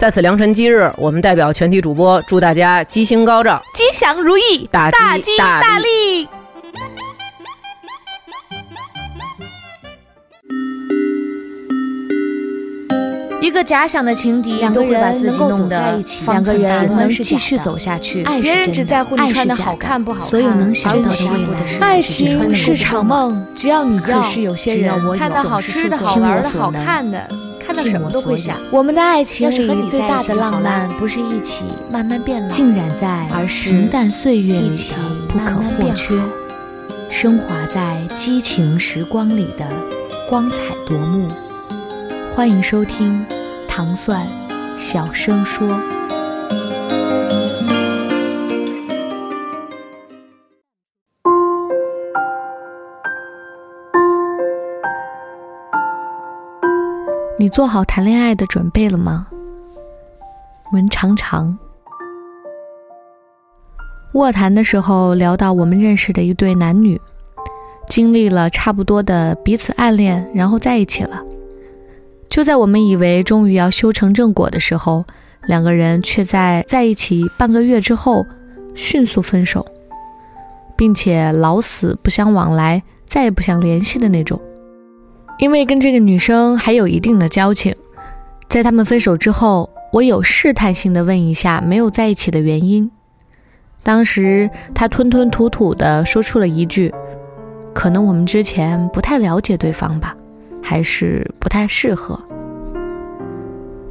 在此良辰吉日，我们代表全体主播祝大家吉星高照、吉祥如意、大吉大利。一个假想的情敌，两个人能够走在一起，两个人能继续走下去。别人只在乎你穿的好看不好看，所有能想到的未来。爱情是场梦，只要你要，只要我有，看到好吃的好玩的好看的。看到什么都会想。我们的爱情里最大的浪漫，不是一起慢慢变老，浸染在而是平淡岁月里的不可或缺，升华在激情时光里的光彩夺目。欢迎收听《糖蒜小声说》。你做好谈恋爱的准备了吗？文长长。卧谈的时候聊到我们认识的一对男女，经历了差不多的彼此暗恋，然后在一起了。就在我们以为终于要修成正果的时候，两个人却在在一起半个月之后迅速分手，并且老死不相往来，再也不想联系的那种。因为跟这个女生还有一定的交情，在他们分手之后，我有试探性的问一下没有在一起的原因。当时他吞吞吐吐的说出了一句：“可能我们之前不太了解对方吧，还是不太适合。”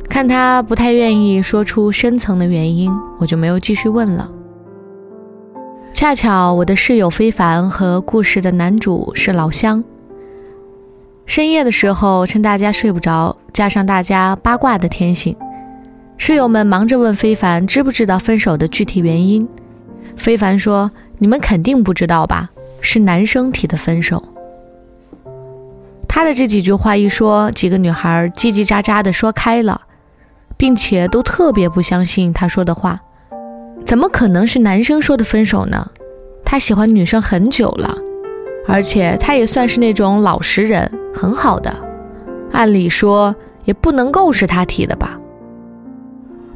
看他不太愿意说出深层的原因，我就没有继续问了。恰巧我的室友非凡和故事的男主是老乡。深夜的时候，趁大家睡不着，加上大家八卦的天性，室友们忙着问非凡知不知道分手的具体原因。非凡说：“你们肯定不知道吧？是男生提的分手。”他的这几句话一说，几个女孩叽叽喳喳的说开了，并且都特别不相信他说的话。怎么可能是男生说的分手呢？他喜欢女生很久了。而且他也算是那种老实人，很好的，按理说也不能够是他提的吧。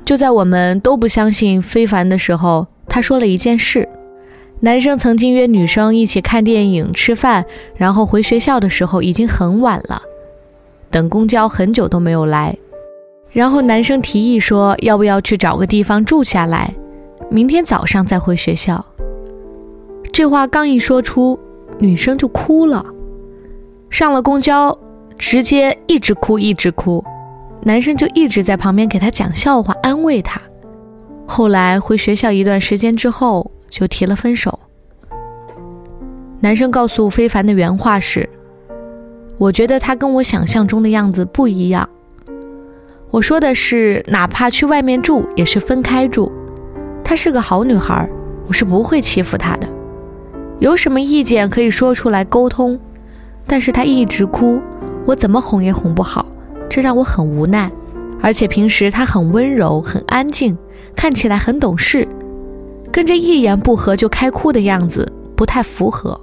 就在我们都不相信非凡的时候，他说了一件事：男生曾经约女生一起看电影、吃饭，然后回学校的时候已经很晚了，等公交很久都没有来，然后男生提议说要不要去找个地方住下来，明天早上再回学校。这话刚一说出。女生就哭了，上了公交，直接一直哭一直哭，男生就一直在旁边给她讲笑话安慰她。后来回学校一段时间之后，就提了分手。男生告诉非凡的原话是：“我觉得他跟我想象中的样子不一样。我说的是，哪怕去外面住也是分开住。她是个好女孩，我是不会欺负她的。”有什么意见可以说出来沟通，但是他一直哭，我怎么哄也哄不好，这让我很无奈。而且平时他很温柔，很安静，看起来很懂事，跟这一言不合就开哭的样子不太符合。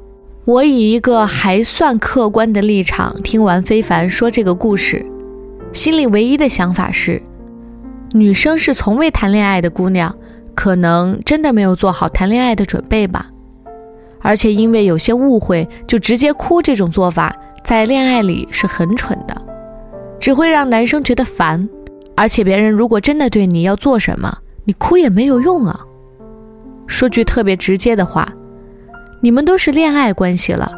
我以一个还算客观的立场听完非凡说这个故事，心里唯一的想法是，女生是从未谈恋爱的姑娘，可能真的没有做好谈恋爱的准备吧。而且因为有些误会，就直接哭，这种做法在恋爱里是很蠢的，只会让男生觉得烦。而且别人如果真的对你要做什么，你哭也没有用啊。说句特别直接的话，你们都是恋爱关系了，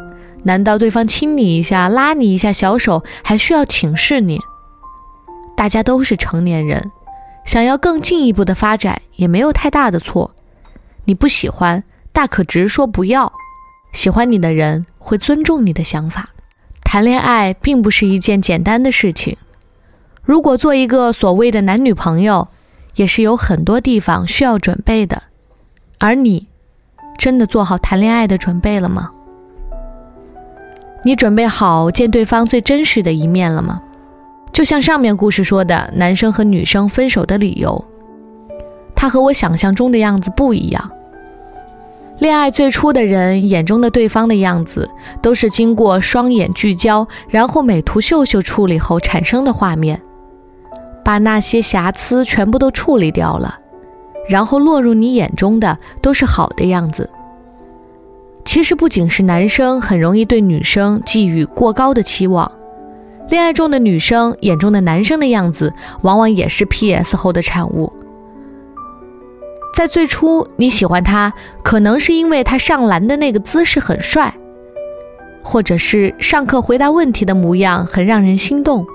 难道对方亲你一下、拉你一下小手还需要请示你？大家都是成年人，想要更进一步的发展也没有太大的错。你不喜欢。大可直说不要，喜欢你的人会尊重你的想法。谈恋爱并不是一件简单的事情。如果做一个所谓的男女朋友，也是有很多地方需要准备的。而你，真的做好谈恋爱的准备了吗？你准备好见对方最真实的一面了吗？就像上面故事说的，男生和女生分手的理由，他和我想象中的样子不一样。恋爱最初的人眼中的对方的样子，都是经过双眼聚焦，然后美图秀秀处理后产生的画面，把那些瑕疵全部都处理掉了，然后落入你眼中的都是好的样子。其实不仅是男生很容易对女生寄予过高的期望，恋爱中的女生眼中的男生的样子，往往也是 PS 后的产物。在最初你喜欢他，可能是因为他上篮的那个姿势很帅，或者是上课回答问题的模样很让人心动，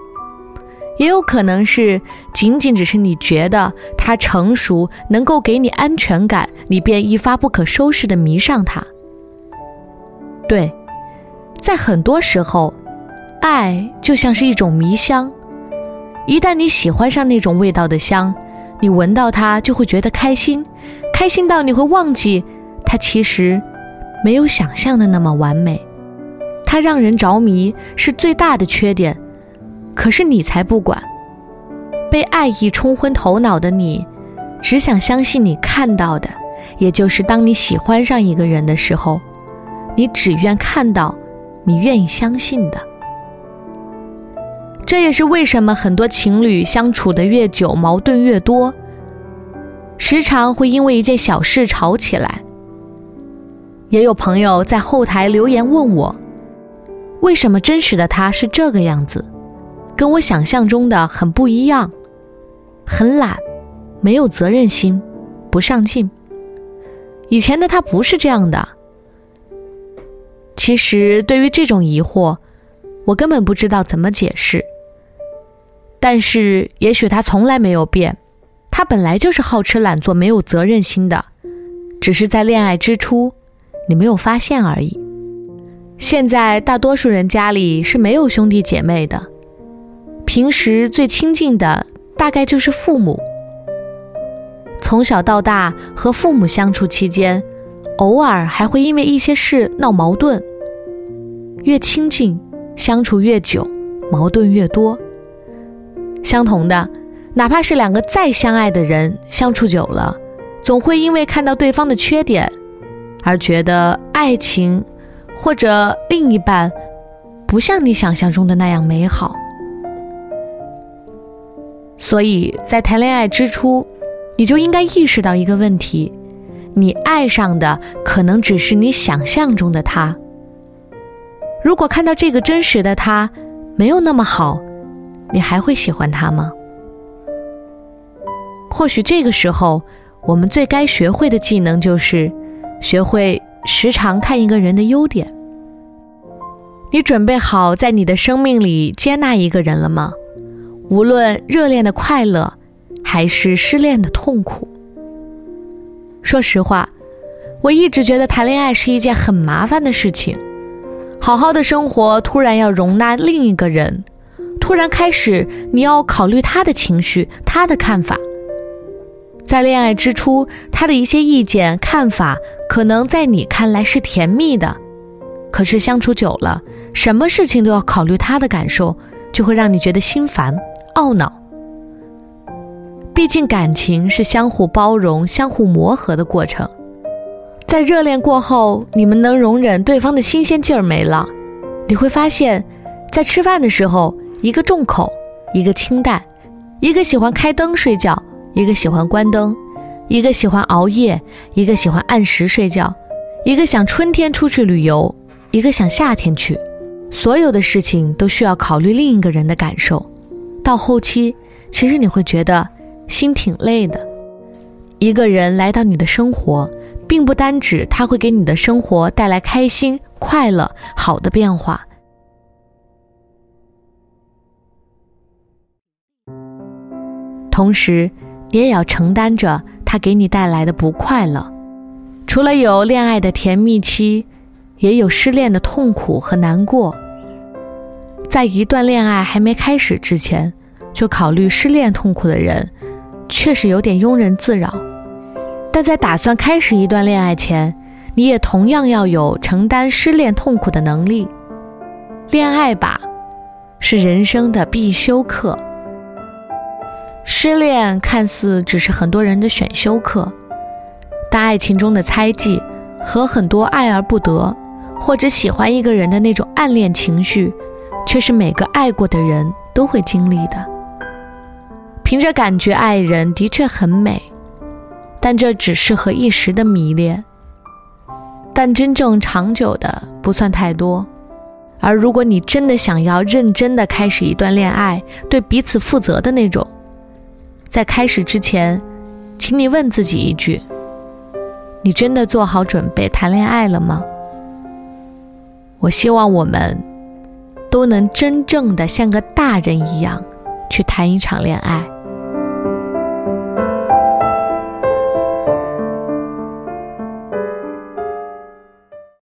也有可能是仅仅只是你觉得他成熟，能够给你安全感，你便一发不可收拾的迷上他。对，在很多时候，爱就像是一种迷香，一旦你喜欢上那种味道的香，你闻到它就会觉得开心，开心到你会忘记它其实没有想象的那么完美。它让人着迷是最大的缺点，可是你才不管。被爱意冲昏头脑的你，只想相信你看到的，也就是当你喜欢上一个人的时候。你只愿看到，你愿意相信的。这也是为什么很多情侣相处的越久，矛盾越多，时常会因为一件小事吵起来。也有朋友在后台留言问我，为什么真实的他是这个样子，跟我想象中的很不一样，很懒，没有责任心，不上进。以前的他不是这样的。其实，对于这种疑惑，我根本不知道怎么解释。但是，也许他从来没有变，他本来就是好吃懒做、没有责任心的，只是在恋爱之初，你没有发现而已。现在，大多数人家里是没有兄弟姐妹的，平时最亲近的大概就是父母。从小到大和父母相处期间，偶尔还会因为一些事闹矛盾。越亲近，相处越久，矛盾越多。相同的，哪怕是两个再相爱的人，相处久了，总会因为看到对方的缺点，而觉得爱情或者另一半不像你想象中的那样美好。所以在谈恋爱之初，你就应该意识到一个问题：你爱上的可能只是你想象中的他。如果看到这个真实的他没有那么好，你还会喜欢他吗？或许这个时候，我们最该学会的技能就是学会时常看一个人的优点。你准备好在你的生命里接纳一个人了吗？无论热恋的快乐，还是失恋的痛苦。说实话，我一直觉得谈恋爱是一件很麻烦的事情。好好的生活，突然要容纳另一个人，突然开始你要考虑他的情绪、他的看法。在恋爱之初，他的一些意见、看法，可能在你看来是甜蜜的，可是相处久了，什么事情都要考虑他的感受，就会让你觉得心烦、懊恼。毕竟感情是相互包容、相互磨合的过程。在热恋过后，你们能容忍对方的新鲜劲儿没了，你会发现，在吃饭的时候，一个重口，一个清淡，一个喜欢开灯睡觉，一个喜欢关灯，一个喜欢熬夜，一个喜欢按时睡觉，一个想春天出去旅游，一个想夏天去，所有的事情都需要考虑另一个人的感受，到后期，其实你会觉得心挺累的。一个人来到你的生活。并不单指他会给你的生活带来开心、快乐、好的变化，同时，你也要承担着他给你带来的不快乐。除了有恋爱的甜蜜期，也有失恋的痛苦和难过。在一段恋爱还没开始之前，就考虑失恋痛苦的人，确实有点庸人自扰。但在打算开始一段恋爱前，你也同样要有承担失恋痛苦的能力。恋爱吧，是人生的必修课。失恋看似只是很多人的选修课，但爱情中的猜忌和很多爱而不得，或者喜欢一个人的那种暗恋情绪，却是每个爱过的人都会经历的。凭着感觉爱人的确很美，但这只适合一时的迷恋，但真正长久的不算太多。而如果你真的想要认真的开始一段恋爱，对彼此负责的那种，在开始之前，请你问自己一句：你真的做好准备谈恋爱了吗？我希望我们都能真正的像个大人一样，去谈一场恋爱。